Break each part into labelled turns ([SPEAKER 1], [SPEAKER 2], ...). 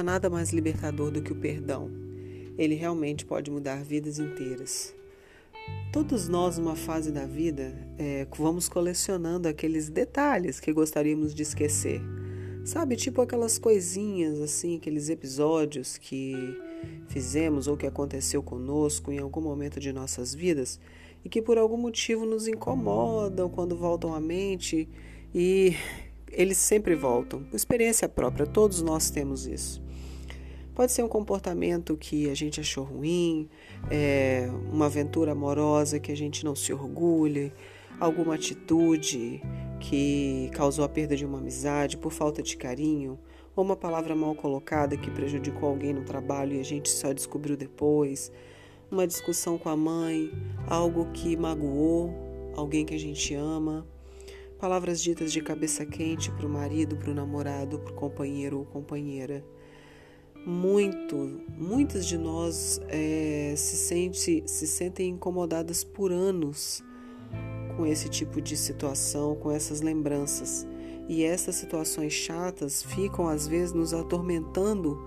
[SPEAKER 1] há nada mais libertador do que o perdão. Ele realmente pode mudar vidas inteiras. Todos nós, numa fase da vida, é, vamos colecionando aqueles detalhes que gostaríamos de esquecer. Sabe, tipo aquelas coisinhas, assim, aqueles episódios que fizemos ou que aconteceu conosco em algum momento de nossas vidas e que por algum motivo nos incomodam quando voltam à mente e eles sempre voltam. Experiência própria, todos nós temos isso. Pode ser um comportamento que a gente achou ruim, é, uma aventura amorosa que a gente não se orgulhe, alguma atitude que causou a perda de uma amizade por falta de carinho, ou uma palavra mal colocada que prejudicou alguém no trabalho e a gente só descobriu depois, uma discussão com a mãe, algo que magoou alguém que a gente ama, palavras ditas de cabeça quente para o marido, para o namorado, para o companheiro ou companheira. Muito, muitas de nós é, se, sente, se sentem incomodadas por anos com esse tipo de situação, com essas lembranças. E essas situações chatas ficam às vezes nos atormentando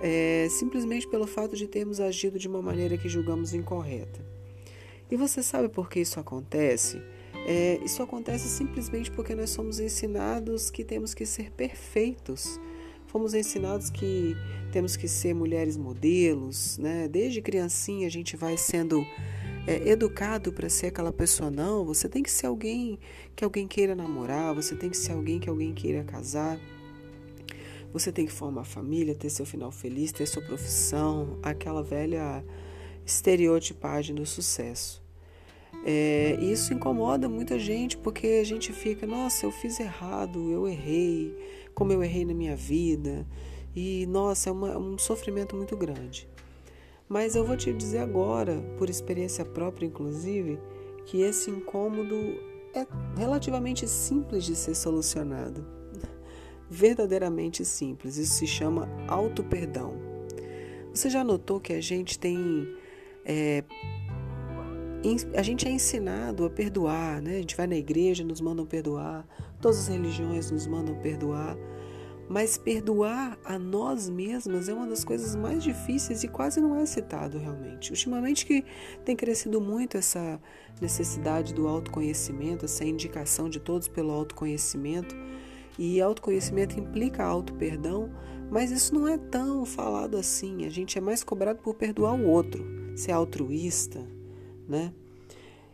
[SPEAKER 1] é, simplesmente pelo fato de termos agido de uma maneira que julgamos incorreta. E você sabe por que isso acontece? É, isso acontece simplesmente porque nós somos ensinados que temos que ser perfeitos. Fomos ensinados que temos que ser mulheres modelos, né? Desde criancinha a gente vai sendo é, educado para ser aquela pessoa, não. Você tem que ser alguém que alguém queira namorar, você tem que ser alguém que alguém queira casar. Você tem que formar família, ter seu final feliz, ter sua profissão, aquela velha estereotipagem do sucesso. É, isso incomoda muita gente porque a gente fica, nossa, eu fiz errado, eu errei, como eu errei na minha vida. E nossa, é uma, um sofrimento muito grande. Mas eu vou te dizer agora, por experiência própria inclusive, que esse incômodo é relativamente simples de ser solucionado. Verdadeiramente simples. Isso se chama auto-perdão. Você já notou que a gente tem. É, a gente é ensinado a perdoar, né? A gente vai na igreja, nos mandam perdoar, todas as religiões nos mandam perdoar. Mas perdoar a nós mesmas é uma das coisas mais difíceis e quase não é citado realmente. Ultimamente que tem crescido muito essa necessidade do autoconhecimento, essa indicação de todos pelo autoconhecimento. E autoconhecimento implica auto-perdão, mas isso não é tão falado assim. A gente é mais cobrado por perdoar o outro, ser altruísta, né?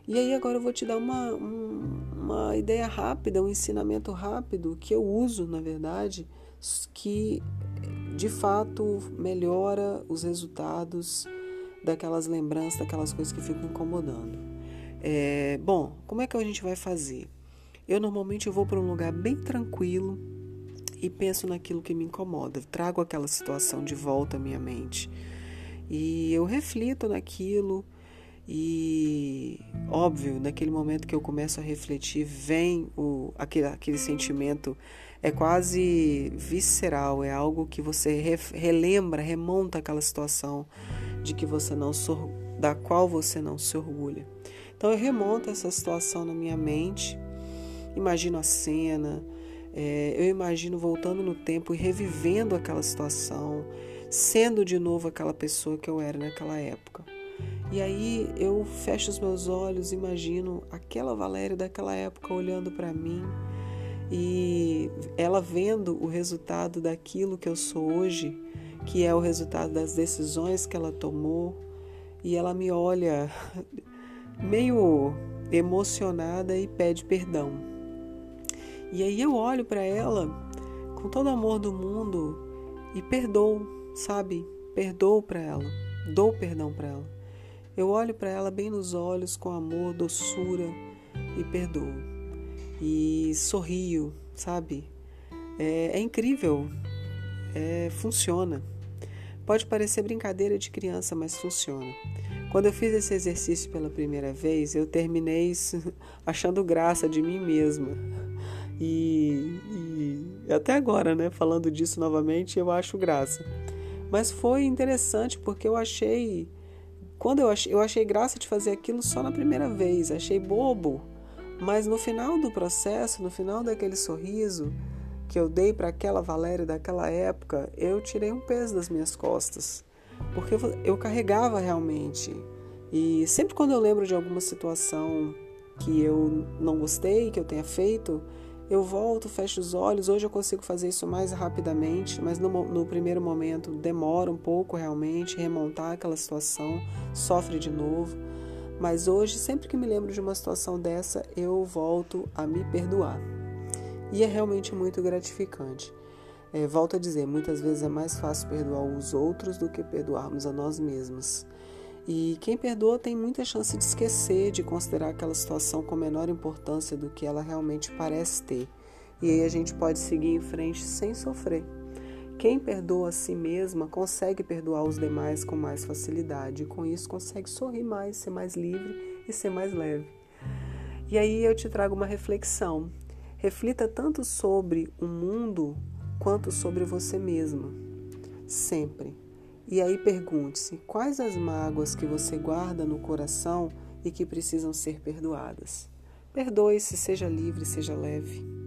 [SPEAKER 1] E aí agora eu vou te dar uma, uma ideia rápida, um ensinamento rápido que eu uso, na verdade, que de fato melhora os resultados daquelas lembranças, daquelas coisas que ficam incomodando. É, bom, como é que a gente vai fazer? Eu normalmente vou para um lugar bem tranquilo e penso naquilo que me incomoda, trago aquela situação de volta à minha mente e eu reflito naquilo e óbvio, naquele momento que eu começo a refletir, vem o, aquele, aquele sentimento é quase visceral, é algo que você re, relembra, remonta aquela situação de que você não da qual você não se orgulha. Então eu remonto essa situação na minha mente, imagino a cena, é, eu imagino voltando no tempo e revivendo aquela situação, sendo de novo aquela pessoa que eu era naquela época. E aí eu fecho os meus olhos, imagino aquela Valéria daquela época olhando para mim e ela vendo o resultado daquilo que eu sou hoje, que é o resultado das decisões que ela tomou, e ela me olha meio emocionada e pede perdão. E aí eu olho para ela com todo o amor do mundo e perdoo, sabe? Perdoo para ela, dou perdão para ela. Eu olho para ela bem nos olhos com amor, doçura e perdoo e sorrio, sabe? É, é incrível, é, funciona. Pode parecer brincadeira de criança, mas funciona. Quando eu fiz esse exercício pela primeira vez, eu terminei achando graça de mim mesma. E, e, até agora, né, falando disso novamente, eu acho graça. Mas foi interessante porque eu achei. Quando eu achei, eu achei graça de fazer aquilo só na primeira vez, achei bobo mas no final do processo, no final daquele sorriso, que eu dei para aquela Valéria daquela época, eu tirei um peso das minhas costas, porque eu carregava realmente. E sempre quando eu lembro de alguma situação que eu não gostei, que eu tenha feito, eu volto, fecho os olhos. Hoje eu consigo fazer isso mais rapidamente, mas no, no primeiro momento demora um pouco realmente remontar aquela situação, sofre de novo. Mas hoje, sempre que me lembro de uma situação dessa, eu volto a me perdoar. E é realmente muito gratificante. É, volto a dizer, muitas vezes é mais fácil perdoar os outros do que perdoarmos a nós mesmos. E quem perdoa tem muita chance de esquecer, de considerar aquela situação com menor importância do que ela realmente parece ter. E aí a gente pode seguir em frente sem sofrer. Quem perdoa a si mesma consegue perdoar os demais com mais facilidade, e com isso consegue sorrir mais, ser mais livre e ser mais leve. E aí eu te trago uma reflexão. Reflita tanto sobre o mundo quanto sobre você mesma. Sempre. E aí pergunte-se: quais as mágoas que você guarda no coração e que precisam ser perdoadas? Perdoe-se, seja livre, seja leve.